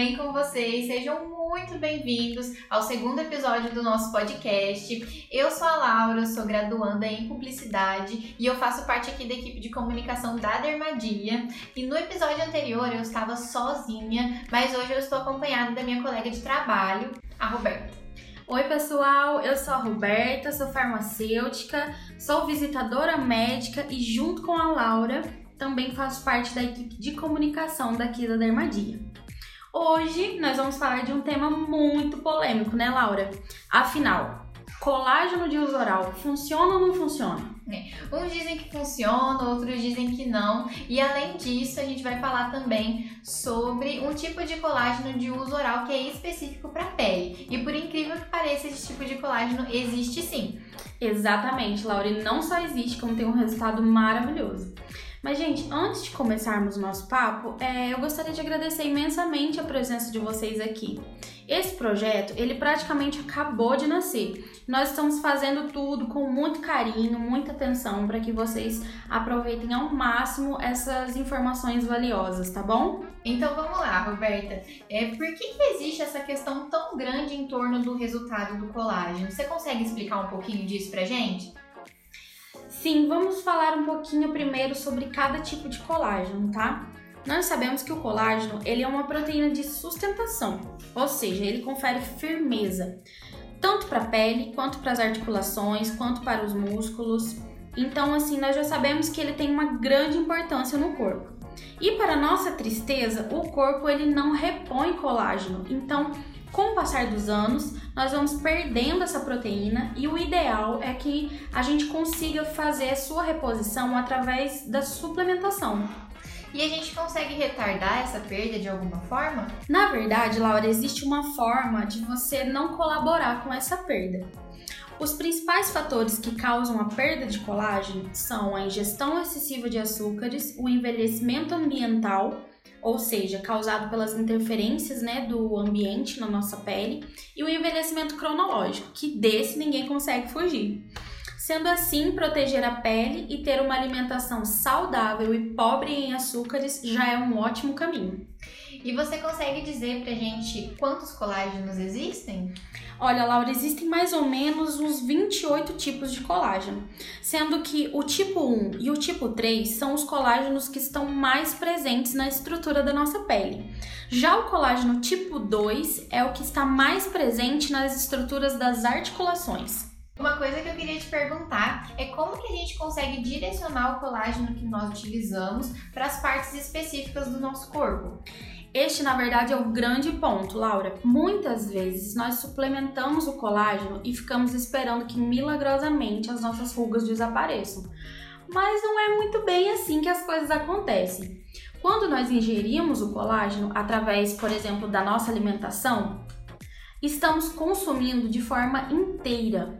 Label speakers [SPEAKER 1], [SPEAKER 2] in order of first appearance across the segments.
[SPEAKER 1] bem com vocês? Sejam muito bem-vindos ao segundo episódio do nosso podcast. Eu sou a Laura, sou graduanda em publicidade e eu faço parte aqui da equipe de comunicação da Dermadia. E no episódio anterior eu estava sozinha, mas hoje eu estou acompanhada da minha colega de trabalho, a Roberta.
[SPEAKER 2] Oi, pessoal, eu sou a Roberta, sou farmacêutica, sou visitadora médica e, junto com a Laura, também faço parte da equipe de comunicação daqui da Dermadia. Hoje nós vamos falar de um tema muito polêmico, né, Laura? Afinal, colágeno de uso oral funciona ou não funciona?
[SPEAKER 1] É. Uns dizem que funciona, outros dizem que não. E além disso, a gente vai falar também sobre um tipo de colágeno de uso oral que é específico para pele. E por incrível que pareça, esse tipo de colágeno existe sim.
[SPEAKER 2] Exatamente, Laura, e não só existe, como tem um resultado maravilhoso. Mas, gente, antes de começarmos o nosso papo, é, eu gostaria de agradecer imensamente a presença de vocês aqui. Esse projeto, ele praticamente acabou de nascer. Nós estamos fazendo tudo com muito carinho, muita atenção para que vocês aproveitem ao máximo essas informações valiosas, tá bom?
[SPEAKER 1] Então vamos lá, Roberta. É, por que, que existe essa questão tão grande em torno do resultado do colágeno? Você consegue explicar um pouquinho disso pra gente?
[SPEAKER 2] Sim, vamos falar um pouquinho primeiro sobre cada tipo de colágeno, tá? Nós sabemos que o colágeno ele é uma proteína de sustentação, ou seja, ele confere firmeza tanto para a pele, quanto para as articulações, quanto para os músculos. Então, assim, nós já sabemos que ele tem uma grande importância no corpo. E para nossa tristeza, o corpo ele não repõe colágeno. Então, com o passar dos anos, nós vamos perdendo essa proteína e o ideal é que a gente consiga fazer a sua reposição através da suplementação.
[SPEAKER 1] E a gente consegue retardar essa perda de alguma forma?
[SPEAKER 2] Na verdade, Laura, existe uma forma de você não colaborar com essa perda. Os principais fatores que causam a perda de colágeno são a ingestão excessiva de açúcares, o envelhecimento ambiental ou seja, causado pelas interferências né, do ambiente na nossa pele, e o envelhecimento cronológico, que desse ninguém consegue fugir. Sendo assim, proteger a pele e ter uma alimentação saudável e pobre em açúcares já é um ótimo caminho.
[SPEAKER 1] E você consegue dizer pra gente quantos colágenos existem?
[SPEAKER 2] Olha, Laura, existem mais ou menos uns 28 tipos de colágeno, sendo que o tipo 1 e o tipo 3 são os colágenos que estão mais presentes na estrutura da nossa pele. Já o colágeno tipo 2 é o que está mais presente nas estruturas das articulações.
[SPEAKER 1] Uma coisa que eu queria te perguntar é como que a gente consegue direcionar o colágeno que nós utilizamos para as partes específicas do nosso corpo.
[SPEAKER 2] Este, na verdade, é o grande ponto, Laura. Muitas vezes nós suplementamos o colágeno e ficamos esperando que milagrosamente as nossas rugas desapareçam. Mas não é muito bem assim que as coisas acontecem. Quando nós ingerimos o colágeno através, por exemplo, da nossa alimentação, estamos consumindo de forma inteira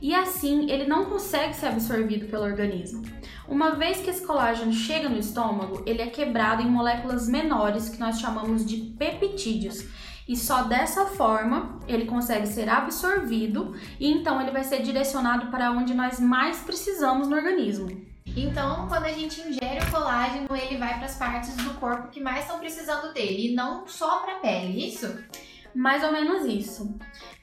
[SPEAKER 2] e assim ele não consegue ser absorvido pelo organismo. Uma vez que esse colágeno chega no estômago, ele é quebrado em moléculas menores que nós chamamos de peptídeos. E só dessa forma ele consegue ser absorvido e então ele vai ser direcionado para onde nós mais precisamos no organismo.
[SPEAKER 1] Então, quando a gente ingere o colágeno, ele vai para as partes do corpo que mais estão precisando dele, e não só para a pele, isso?
[SPEAKER 2] Mais ou menos isso.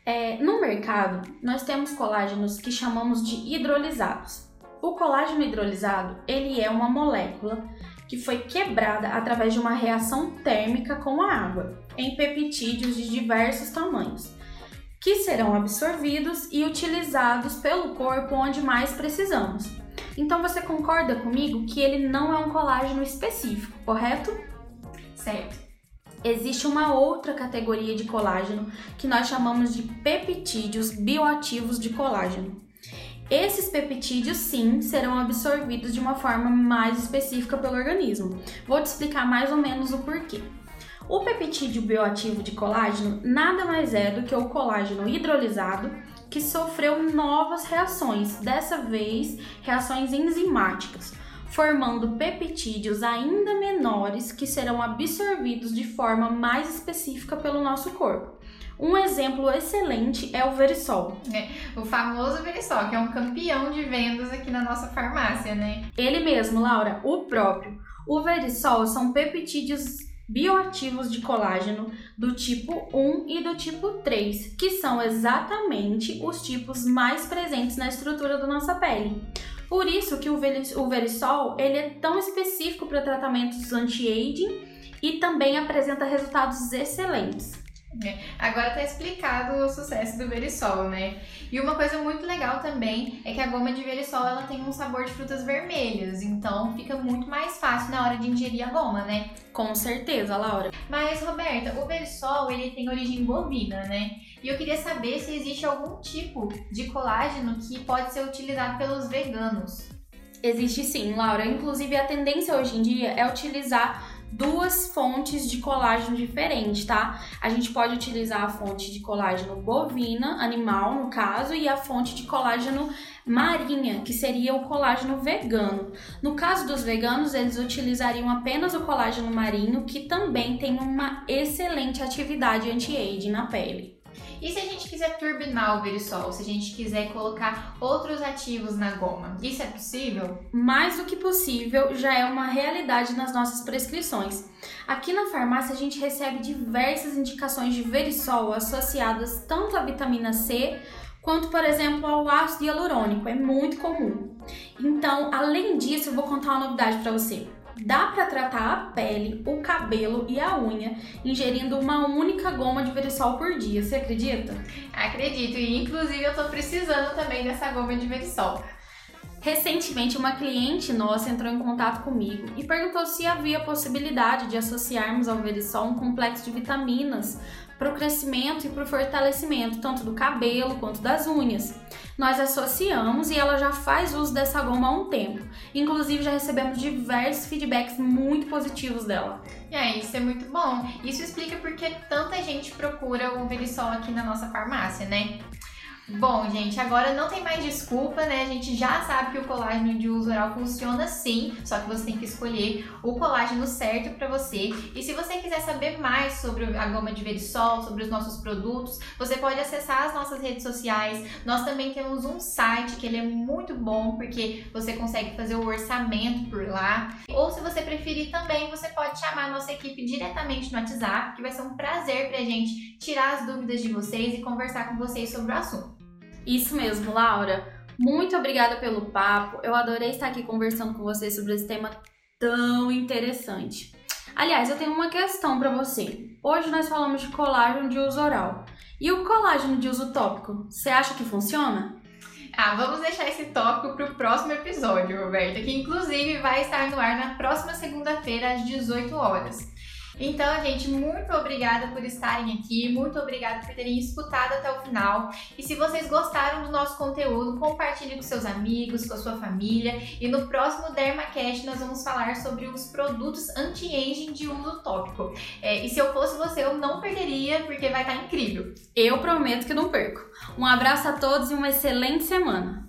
[SPEAKER 2] É, no mercado, nós temos colágenos que chamamos de hidrolisados. O colágeno hidrolisado, ele é uma molécula que foi quebrada através de uma reação térmica com a água, em peptídeos de diversos tamanhos, que serão absorvidos e utilizados pelo corpo onde mais precisamos. Então você concorda comigo que ele não é um colágeno específico, correto?
[SPEAKER 1] Certo.
[SPEAKER 2] Existe uma outra categoria de colágeno que nós chamamos de peptídeos bioativos de colágeno. Esses peptídeos, sim, serão absorvidos de uma forma mais específica pelo organismo. Vou te explicar mais ou menos o porquê. O peptídeo bioativo de colágeno nada mais é do que o colágeno hidrolisado que sofreu novas reações, dessa vez reações enzimáticas, formando peptídeos ainda menores que serão absorvidos de forma mais específica pelo nosso corpo. Um exemplo excelente é o Verisol.
[SPEAKER 1] É, o famoso Verisol, que é um campeão de vendas aqui na nossa farmácia, né?
[SPEAKER 2] Ele mesmo, Laura, o próprio. O Verisol são peptídeos bioativos de colágeno do tipo 1 e do tipo 3, que são exatamente os tipos mais presentes na estrutura da nossa pele. Por isso que o Verisol ele é tão específico para tratamentos anti-aging e também apresenta resultados excelentes.
[SPEAKER 1] É. Agora tá explicado o sucesso do Verisol, né? E uma coisa muito legal também é que a goma de Verisol ela tem um sabor de frutas vermelhas, então fica muito mais fácil na hora de ingerir a goma, né?
[SPEAKER 2] Com certeza, Laura.
[SPEAKER 1] Mas Roberta, o Verisol ele tem origem bovina, né? E eu queria saber se existe algum tipo de colágeno que pode ser utilizado pelos veganos.
[SPEAKER 2] Existe sim, Laura. Inclusive a tendência hoje em dia é utilizar duas fontes de colágeno diferentes, tá? A gente pode utilizar a fonte de colágeno bovina, animal no caso, e a fonte de colágeno marinha, que seria o colágeno vegano. No caso dos veganos, eles utilizariam apenas o colágeno marinho, que também tem uma excelente atividade anti-aging na pele.
[SPEAKER 1] E se a gente quiser turbinar o verisol, se a gente quiser colocar outros ativos na goma, isso é possível?
[SPEAKER 2] Mais do que possível, já é uma realidade nas nossas prescrições. Aqui na farmácia a gente recebe diversas indicações de verisol associadas tanto à vitamina C quanto, por exemplo, ao ácido hialurônico. É muito comum. Então, além disso, eu vou contar uma novidade para você. Dá para tratar a pele, o cabelo e a unha ingerindo uma única goma de verisol por dia, você acredita?
[SPEAKER 1] Acredito, e inclusive eu tô precisando também dessa goma de verisol.
[SPEAKER 2] Recentemente, uma cliente nossa entrou em contato comigo e perguntou se havia possibilidade de associarmos ao Verisol um complexo de vitaminas para o crescimento e para o fortalecimento, tanto do cabelo quanto das unhas. Nós associamos e ela já faz uso dessa goma há um tempo. Inclusive, já recebemos diversos feedbacks muito positivos dela.
[SPEAKER 1] É, isso é muito bom. Isso explica porque tanta gente procura o Verisol aqui na nossa farmácia, né? Bom, gente, agora não tem mais desculpa, né? A gente já sabe que o colágeno de uso oral funciona sim, só que você tem que escolher o colágeno certo para você. E se você quiser saber mais sobre a goma de Verisol, sobre os nossos produtos, você pode acessar as nossas redes sociais. Nós também temos um site que ele é muito bom porque você consegue fazer o orçamento por lá. Ou se você preferir também, você pode chamar a nossa equipe diretamente no WhatsApp, que vai ser um prazer pra gente tirar as dúvidas de vocês e conversar com vocês sobre o assunto.
[SPEAKER 2] Isso mesmo, Laura. Muito obrigada pelo papo. Eu adorei estar aqui conversando com você sobre esse tema tão interessante. Aliás, eu tenho uma questão para você. Hoje nós falamos de colágeno de uso oral. E o colágeno de uso tópico, você acha que funciona?
[SPEAKER 1] Ah, vamos deixar esse tópico para o próximo episódio, Roberta, que inclusive vai estar no ar na próxima segunda-feira às 18 horas. Então, gente, muito obrigada por estarem aqui, muito obrigada por terem escutado até o final. E se vocês gostaram do nosso conteúdo, compartilhe com seus amigos, com a sua família. E no próximo DermaCast nós vamos falar sobre os produtos anti-aging de uso tópico. É, e se eu fosse você, eu não perderia, porque vai estar incrível.
[SPEAKER 2] Eu prometo que não perco. Um abraço a todos e uma excelente semana.